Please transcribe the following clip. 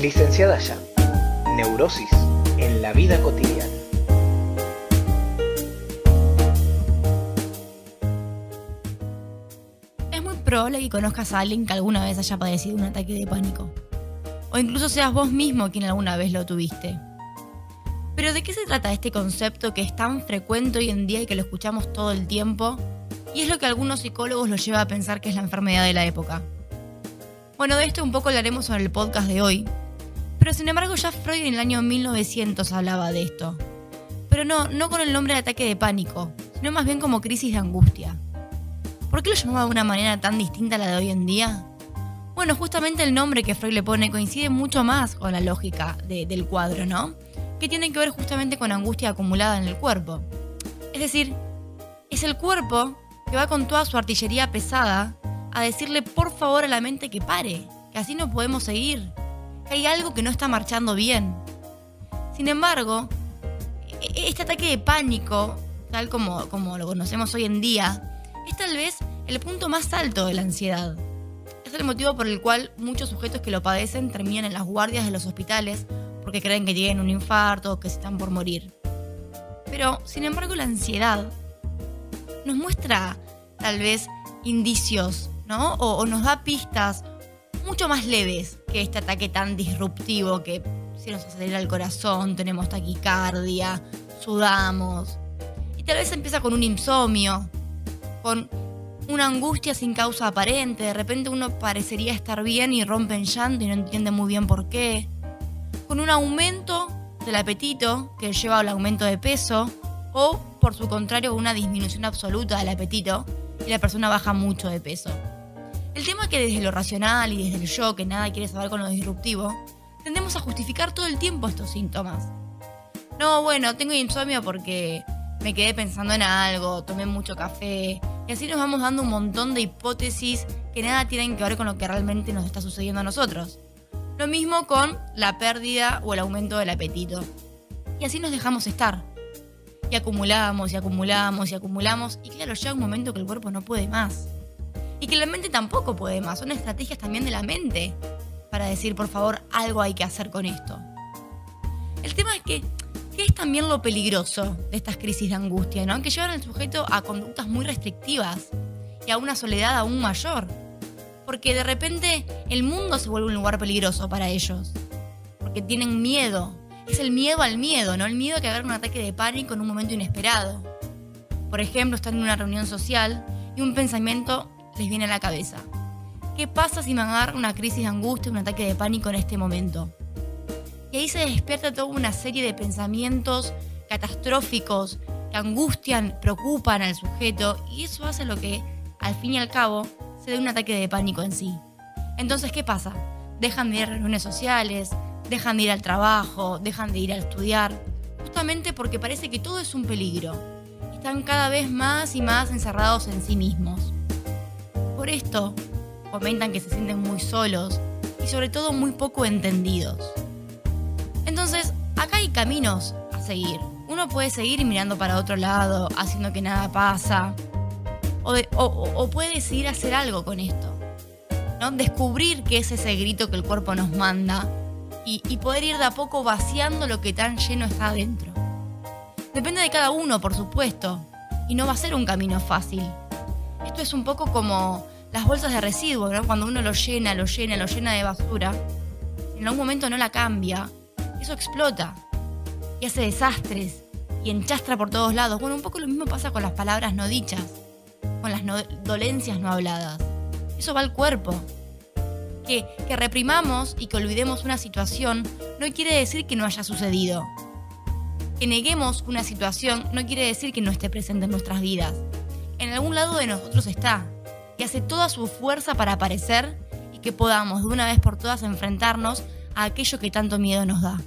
Licenciada ya. Neurosis en la vida cotidiana. Es muy probable que conozcas a alguien que alguna vez haya padecido un ataque de pánico. O incluso seas vos mismo quien alguna vez lo tuviste. Pero ¿de qué se trata este concepto que es tan frecuente hoy en día y que lo escuchamos todo el tiempo? Y es lo que algunos psicólogos lo lleva a pensar que es la enfermedad de la época. Bueno, de esto un poco hablaremos en el podcast de hoy. Pero sin embargo ya Freud en el año 1900 hablaba de esto. Pero no, no con el nombre de ataque de pánico, sino más bien como crisis de angustia. ¿Por qué lo llamaba de una manera tan distinta a la de hoy en día? Bueno, justamente el nombre que Freud le pone coincide mucho más con la lógica del cuadro, ¿no? Que tiene que ver justamente con angustia acumulada en el cuerpo. Es decir, es el cuerpo que va con toda su artillería pesada a decirle por favor a la mente que pare, que así no podemos seguir, hay algo que no está marchando bien. Sin embargo, e-, este ataque de pánico, tal como, lo conocemos hoy en día, es tal vez el punto más alto de la ansiedad. Es el motivo por el cual muchos sujetos que lo padecen terminan en las guardias de los hospitales porque creen que tienen un infarto o que se están por morir. Pero, sin embargo, la ansiedad nos muestra tal vez indicios, ¿no? O, nos da pistas mucho más leves que este ataque tan disruptivo que si nos acelera el corazón, tenemos taquicardia, sudamos. Y tal vez empieza con un insomnio, con una angustia sin causa aparente. De repente uno parecería estar bien y rompe en llanto y no entiende muy bien por qué. Con un aumento del apetito que lleva al aumento de peso o por su contrario una disminución absoluta del apetito y la persona baja mucho de peso. El tema es que desde lo racional y desde el yo que nada quiere saber con lo disruptivo, tendemos a justificar todo el tiempo estos síntomas. No, bueno, tengo insomnio porque me quedé pensando en algo, tomé mucho café, y así nos vamos dando un montón de hipótesis que nada tienen que ver con lo que realmente nos está sucediendo a nosotros. Lo mismo con la pérdida o el aumento del apetito. Y así nos dejamos estar. Y acumulamos y acumulamos y acumulamos. Y claro, llega un momento que el cuerpo no puede más. Y que la mente tampoco puede más. Son estrategias también de la mente para decir, por favor, algo hay que hacer con esto. El tema es que ¿Qué es también lo peligroso de estas crisis de angustia? ¿no? Que llevan al sujeto a conductas muy restrictivas y a una soledad aún mayor. Porque de repente el mundo se vuelve un lugar peligroso para ellos. Porque tienen miedo. Es el miedo al miedo, ¿no? El miedo a que haga un ataque de pánico en un momento inesperado. Por ejemplo, están en una reunión social y un pensamiento les viene a la cabeza. ¿Qué pasa si me agarra una crisis de angustia, un ataque de pánico en este momento? Y ahí se despierta toda una serie de pensamientos catastróficos que angustian, preocupan al sujeto y eso hace lo que, al fin y al cabo, se dé un ataque de pánico en sí. Entonces, ¿qué pasa? Dejan de ir a reuniones sociales, dejan de ir al trabajo, dejan de ir a estudiar, justamente porque parece que todo es un peligro. Están cada vez más y más encerrados en sí mismos. Por esto, comentan que se sienten muy solos y sobre todo muy poco entendidos. Entonces, acá hay caminos a seguir. Uno puede seguir mirando para otro lado, haciendo que nada pasa. O, puede decidir hacer algo con esto. ¿no? Descubrir qué es ese grito que el cuerpo nos manda y, y poder ir de a poco vaciando lo que tan lleno está adentro. Depende de cada uno, por supuesto, y no va a ser un camino fácil. Esto es un poco como las bolsas de residuos, ¿no? Cuando uno lo llena, lo llena, lo llena de basura, en algún momento no la cambia eso explota y hace desastres y enchastra por todos lados. Bueno, un poco lo mismo pasa con las palabras no dichas, con las dolencias no habladas. Eso va al cuerpo. Que, que reprimamos y que olvidemos una situación no quiere decir que no haya sucedido. Que neguemos una situación no quiere decir que no esté presente en nuestras vidas. En algún lado de nosotros está. Y hace toda su fuerza para aparecer y que podamos de una vez por todas enfrentarnos a aquello que tanto miedo nos da.